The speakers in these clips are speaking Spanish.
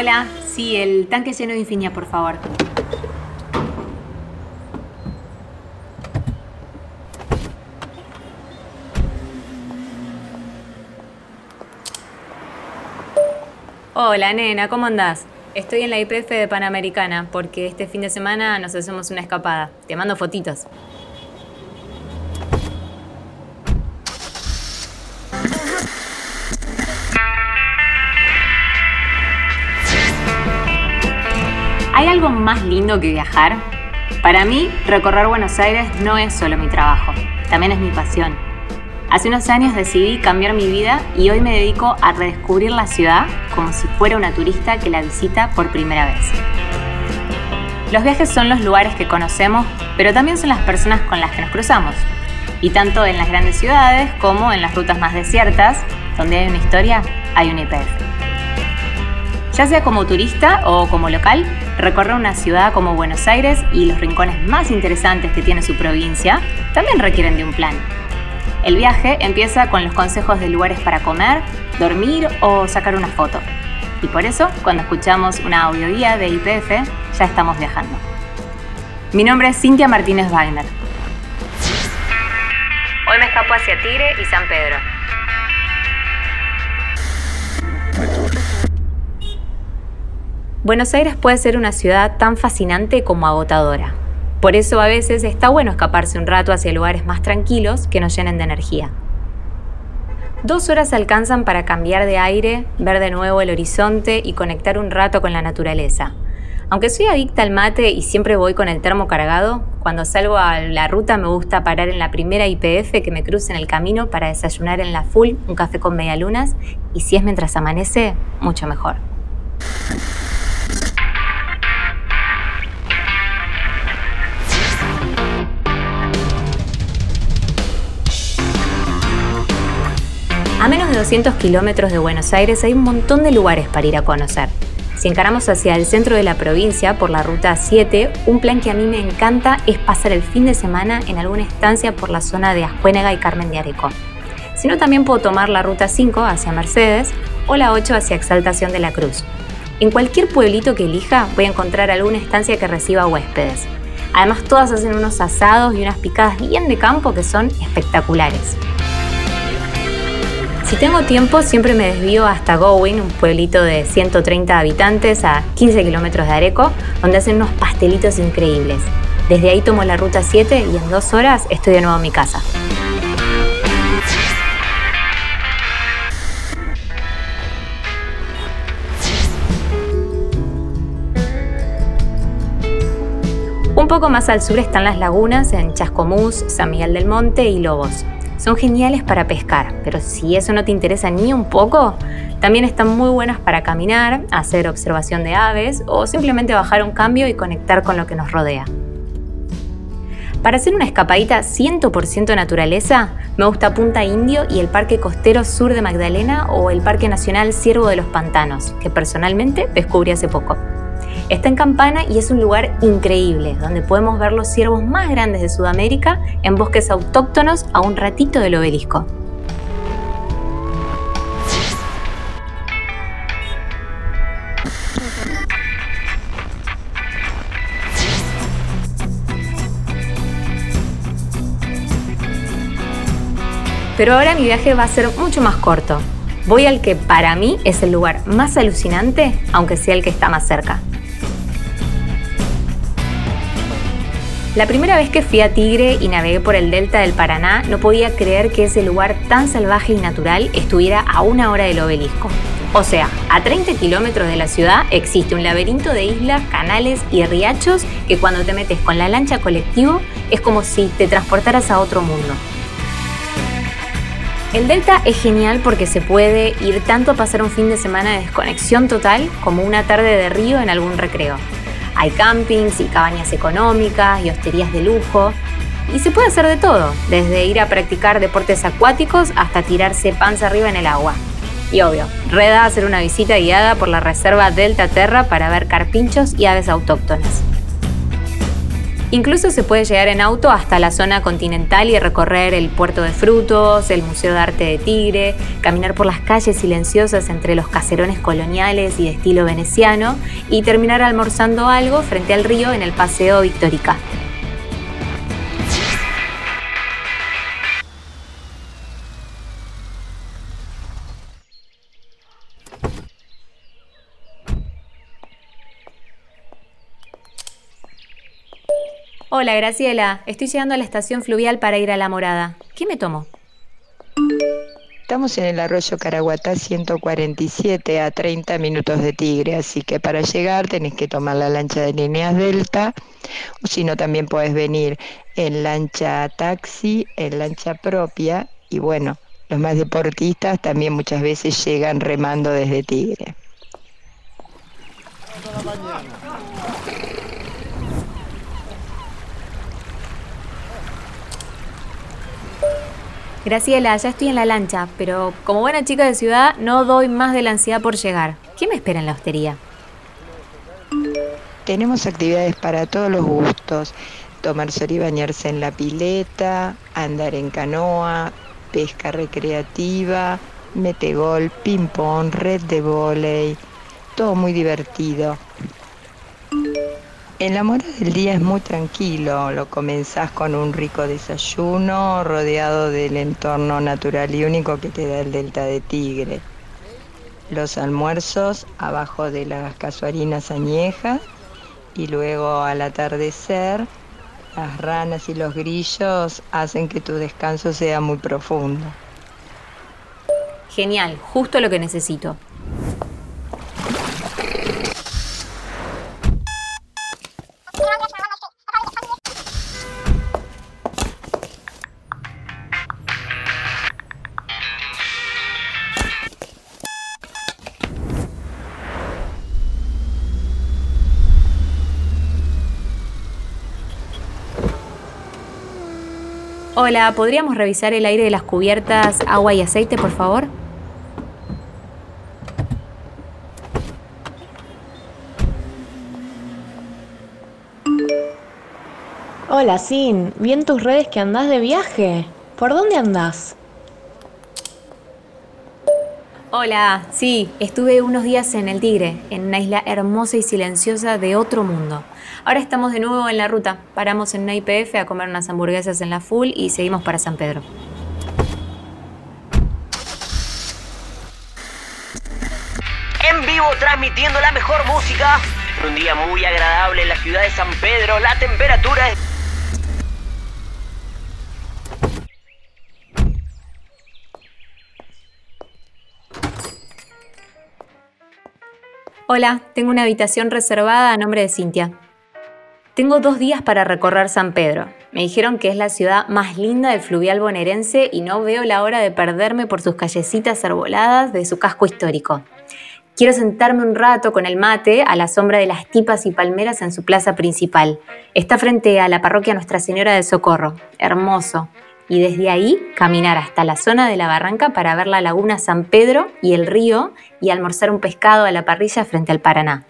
Hola, sí, el tanque lleno de infinia, por favor. Hola, nena, ¿cómo andás? Estoy en la IPF de Panamericana porque este fin de semana nos hacemos una escapada. Te mando fotitos. Más lindo que viajar? Para mí, recorrer Buenos Aires no es solo mi trabajo, también es mi pasión. Hace unos años decidí cambiar mi vida y hoy me dedico a redescubrir la ciudad como si fuera una turista que la visita por primera vez. Los viajes son los lugares que conocemos, pero también son las personas con las que nos cruzamos. Y tanto en las grandes ciudades como en las rutas más desiertas, donde hay una historia, hay un IPF. Ya sea como turista o como local, recorrer una ciudad como Buenos Aires y los rincones más interesantes que tiene su provincia también requieren de un plan. El viaje empieza con los consejos de lugares para comer, dormir o sacar una foto. Y por eso, cuando escuchamos una audioguía de IPF, ya estamos viajando. Mi nombre es Cintia Martínez Wagner. Hoy me escapo hacia Tigre y San Pedro. Buenos Aires puede ser una ciudad tan fascinante como agotadora. Por eso a veces está bueno escaparse un rato hacia lugares más tranquilos que nos llenen de energía. Dos horas alcanzan para cambiar de aire, ver de nuevo el horizonte y conectar un rato con la naturaleza. Aunque soy adicta al mate y siempre voy con el termo cargado, cuando salgo a la ruta me gusta parar en la primera IPF que me cruce en el camino para desayunar en la full un café con medialunas y si es mientras amanece, mucho mejor. A menos de 200 kilómetros de Buenos Aires hay un montón de lugares para ir a conocer. Si encaramos hacia el centro de la provincia por la ruta 7, un plan que a mí me encanta es pasar el fin de semana en alguna estancia por la zona de Ascuénaga y Carmen de Areco. Si no, también puedo tomar la ruta 5 hacia Mercedes o la 8 hacia Exaltación de la Cruz. En cualquier pueblito que elija voy a encontrar alguna estancia que reciba huéspedes. Además, todas hacen unos asados y unas picadas bien de campo que son espectaculares. Si tengo tiempo, siempre me desvío hasta Gowin, un pueblito de 130 habitantes a 15 kilómetros de Areco, donde hacen unos pastelitos increíbles. Desde ahí tomo la ruta 7 y en dos horas estoy de nuevo en mi casa. Un poco más al sur están las lagunas en Chascomús, San Miguel del Monte y Lobos. Son geniales para pescar, pero si eso no te interesa ni un poco, también están muy buenas para caminar, hacer observación de aves o simplemente bajar un cambio y conectar con lo que nos rodea. Para hacer una escapadita 100% naturaleza, me gusta Punta Indio y el Parque Costero Sur de Magdalena o el Parque Nacional Ciervo de los Pantanos, que personalmente descubrí hace poco. Está en Campana y es un lugar increíble, donde podemos ver los ciervos más grandes de Sudamérica en bosques autóctonos a un ratito del obelisco. Pero ahora mi viaje va a ser mucho más corto. Voy al que para mí es el lugar más alucinante, aunque sea el que está más cerca. La primera vez que fui a Tigre y navegué por el delta del Paraná, no podía creer que ese lugar tan salvaje y natural estuviera a una hora del obelisco. O sea, a 30 kilómetros de la ciudad existe un laberinto de islas, canales y riachos que cuando te metes con la lancha colectivo es como si te transportaras a otro mundo. El Delta es genial porque se puede ir tanto a pasar un fin de semana de desconexión total como una tarde de río en algún recreo. Hay campings y cabañas económicas y hosterías de lujo. Y se puede hacer de todo, desde ir a practicar deportes acuáticos hasta tirarse panza arriba en el agua. Y obvio, reda hacer una visita guiada por la reserva Delta Terra para ver carpinchos y aves autóctonas. Incluso se puede llegar en auto hasta la zona continental y recorrer el puerto de frutos, el Museo de Arte de Tigre, caminar por las calles silenciosas entre los caserones coloniales y de estilo veneciano y terminar almorzando algo frente al río en el Paseo Victorica. Hola Graciela, estoy llegando a la estación fluvial para ir a La Morada. ¿Qué me tomo? Estamos en el arroyo Caraguatá 147 a 30 minutos de Tigre, así que para llegar tenés que tomar la lancha de líneas Delta, o si no también puedes venir en lancha taxi, en lancha propia, y bueno, los más deportistas también muchas veces llegan remando desde Tigre. Graciela, ya estoy en la lancha, pero como buena chica de ciudad no doy más de la ansiedad por llegar. ¿Qué me espera en la hostería? Tenemos actividades para todos los gustos. Tomar sol y bañarse en la pileta, andar en canoa, pesca recreativa, metegol, ping-pong, red de volei. Todo muy divertido. El amor del día es muy tranquilo, lo comenzás con un rico desayuno rodeado del entorno natural y único que te da el delta de Tigre. Los almuerzos abajo de las casuarinas añejas y luego al atardecer las ranas y los grillos hacen que tu descanso sea muy profundo. Genial, justo lo que necesito. Hola, ¿podríamos revisar el aire de las cubiertas, agua y aceite, por favor? Hola, Sin. Vi en tus redes que andás de viaje. ¿Por dónde andás? Hola, sí, estuve unos días en el Tigre, en una isla hermosa y silenciosa de otro mundo. Ahora estamos de nuevo en la ruta. Paramos en una IPF a comer unas hamburguesas en la full y seguimos para San Pedro. En vivo transmitiendo la mejor música. Un día muy agradable en la ciudad de San Pedro. La temperatura es Hola, tengo una habitación reservada a nombre de Cintia. Tengo dos días para recorrer San Pedro. Me dijeron que es la ciudad más linda del fluvial bonaerense y no veo la hora de perderme por sus callecitas arboladas de su casco histórico. Quiero sentarme un rato con el mate a la sombra de las tipas y palmeras en su plaza principal. Está frente a la parroquia Nuestra Señora del Socorro. Hermoso y desde ahí caminar hasta la zona de la barranca para ver la laguna San Pedro y el río y almorzar un pescado a la parrilla frente al Paraná.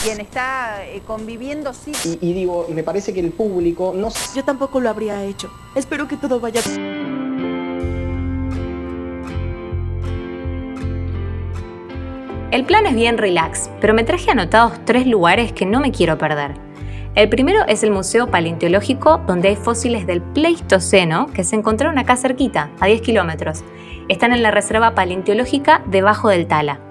quien está eh, conviviendo sí. Y, y, digo, me parece que el público no... Yo tampoco lo habría hecho. Espero que todo vaya... El plan es bien relax, pero me traje anotados tres lugares que no me quiero perder. El primero es el Museo Paleontológico, donde hay fósiles del Pleistoceno que se encontraron acá cerquita, a 10 kilómetros. Están en la Reserva Paleontológica debajo del Tala.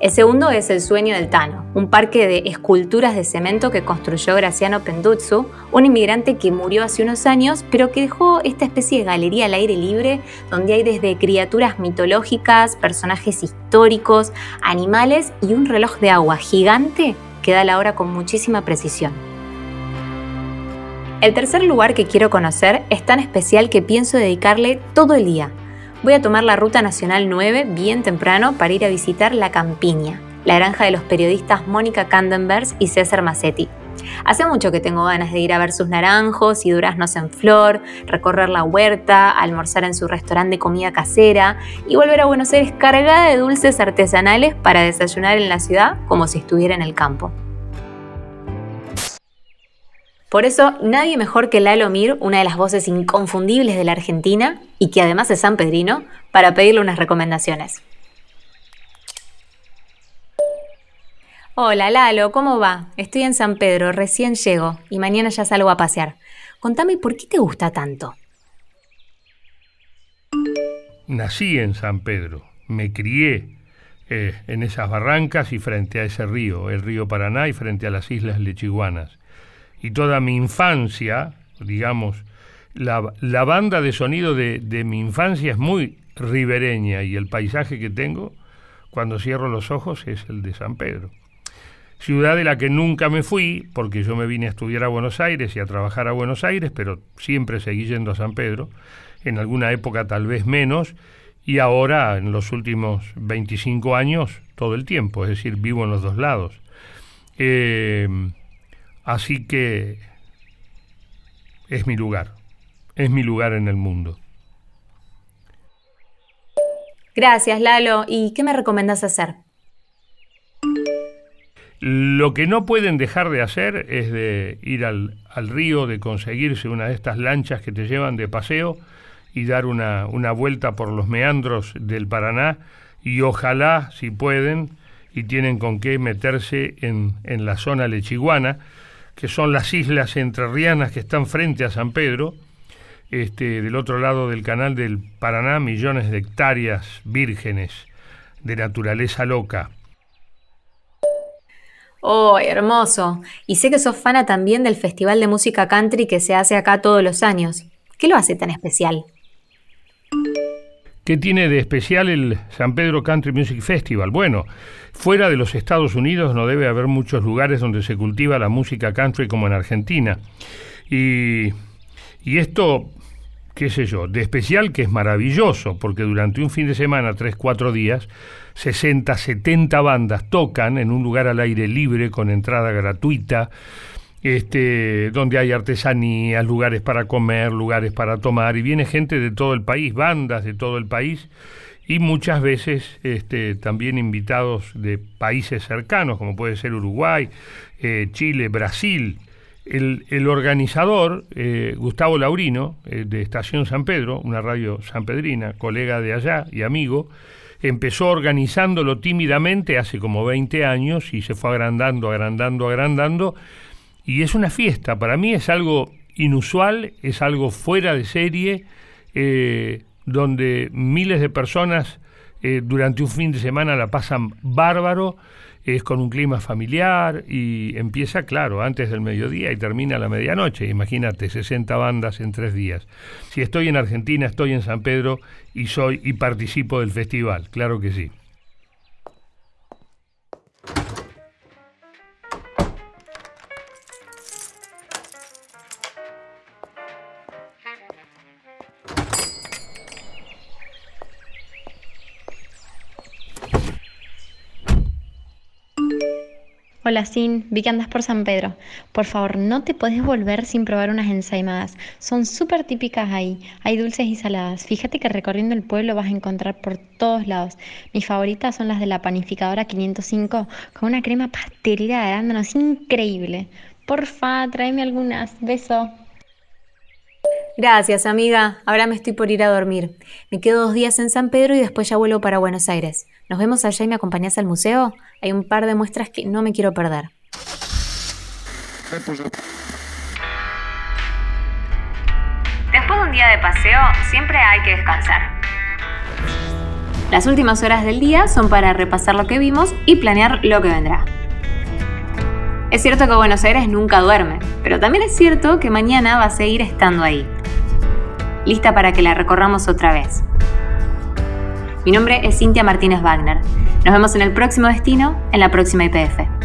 El segundo es El Sueño del Tano, un parque de esculturas de cemento que construyó Graciano Penduzzo, un inmigrante que murió hace unos años, pero que dejó esta especie de galería al aire libre, donde hay desde criaturas mitológicas, personajes históricos, animales y un reloj de agua gigante que da la hora con muchísima precisión. El tercer lugar que quiero conocer es tan especial que pienso dedicarle todo el día voy a tomar la Ruta Nacional 9 bien temprano para ir a visitar La Campiña, la granja de los periodistas Mónica Candenbergs y César Massetti. Hace mucho que tengo ganas de ir a ver sus naranjos y duraznos en flor, recorrer la huerta, almorzar en su restaurante de comida casera y volver a Buenos Aires cargada de dulces artesanales para desayunar en la ciudad como si estuviera en el campo. Por eso, nadie mejor que Lalo Mir, una de las voces inconfundibles de la Argentina y que además es San Pedrino, para pedirle unas recomendaciones. Hola Lalo, ¿cómo va? Estoy en San Pedro, recién llego y mañana ya salgo a pasear. Contame por qué te gusta tanto. Nací en San Pedro, me crié eh, en esas barrancas y frente a ese río, el río Paraná y frente a las islas Lechiguanas y toda mi infancia, digamos, la, la banda de sonido de, de, mi infancia es muy ribereña y el paisaje que tengo cuando cierro los ojos es el de San Pedro. Ciudad de la que nunca me fui, porque yo me vine a estudiar a Buenos Aires y a trabajar a Buenos Aires, pero siempre seguí yendo a San Pedro, en alguna época tal vez menos, y ahora en los últimos 25 años todo el tiempo, es decir, vivo en los dos lados. Eh, Así que es mi lugar, es mi lugar en el mundo. Gracias, Lalo. ¿Y qué me recomendás hacer? Lo que no pueden dejar de hacer es de ir al, río, de conseguirse una de estas lanchas que te llevan de paseo y dar una, una vuelta por los meandros del Paraná y ojalá, si pueden, y tienen con qué meterse en, en la zona lechiguana, que son las islas entrerrianas que están frente a San Pedro, este, del otro lado del canal del Paraná, millones de hectáreas vírgenes de naturaleza loca. Oh, hermoso. Y sé que sos fana también del Festival de Música Country que se hace acá todos los años. ¿Qué lo hace tan especial? ¿Qué tiene de especial el San Pedro Country Music Festival? Bueno, fuera de los Estados Unidos no debe haber muchos lugares donde se cultiva la música country como en Argentina. Y, y esto, qué sé yo, de especial que es maravilloso, porque durante un fin de semana, tres, cuatro días, 60, 70 bandas tocan en un lugar al aire libre con entrada gratuita este, donde hay artesanías, lugares para comer, lugares para tomar, y viene gente de todo el país, bandas de todo el país, y muchas veces este, también invitados de países cercanos, como puede ser Uruguay, eh, Chile, Brasil. El, organizador, eh, Gustavo Laurino, eh, de Estación San Pedro, una radio sanpedrina, colega de allá y amigo, empezó organizándolo tímidamente hace como 20 años y se fue agrandando, agrandando, agrandando, y es una fiesta, para mí es algo inusual, es algo fuera de serie, eh, donde miles de personas eh, durante un fin de semana la pasan bárbaro, es con un clima familiar y empieza, claro, antes del mediodía y termina a la medianoche. Imagínate, 60 bandas en tres días. Si estoy en Argentina, estoy en San Pedro y soy y participo del festival, claro que sí. Hola, Sin, vi que andas por San Pedro. Por favor, no te puedes volver sin probar unas ensaimadas. Son súper típicas ahí. Hay dulces y saladas. Fíjate que recorriendo el pueblo vas a encontrar por todos lados. Mis favoritas son las de la panificadora 505 con una crema pastelera de arándanos increíble. Porfa, tráeme algunas. Beso. Gracias, amiga. Ahora me estoy por ir a dormir. Me quedo dos días en San Pedro y después ya vuelvo para Buenos Aires. ¿Nos vemos allá y me acompañás al museo? Hay un par de muestras que no me quiero perder. Después de un día de paseo, siempre hay que descansar. Las últimas horas del día son para repasar lo que vimos y planear lo que vendrá. Es cierto que Buenos Aires nunca duerme, pero también es cierto que mañana va a seguir estando ahí. Lista para que la recorramos otra vez. Mi nombre es Cintia Martínez Wagner. Nos vemos en el próximo destino, en la próxima IPF.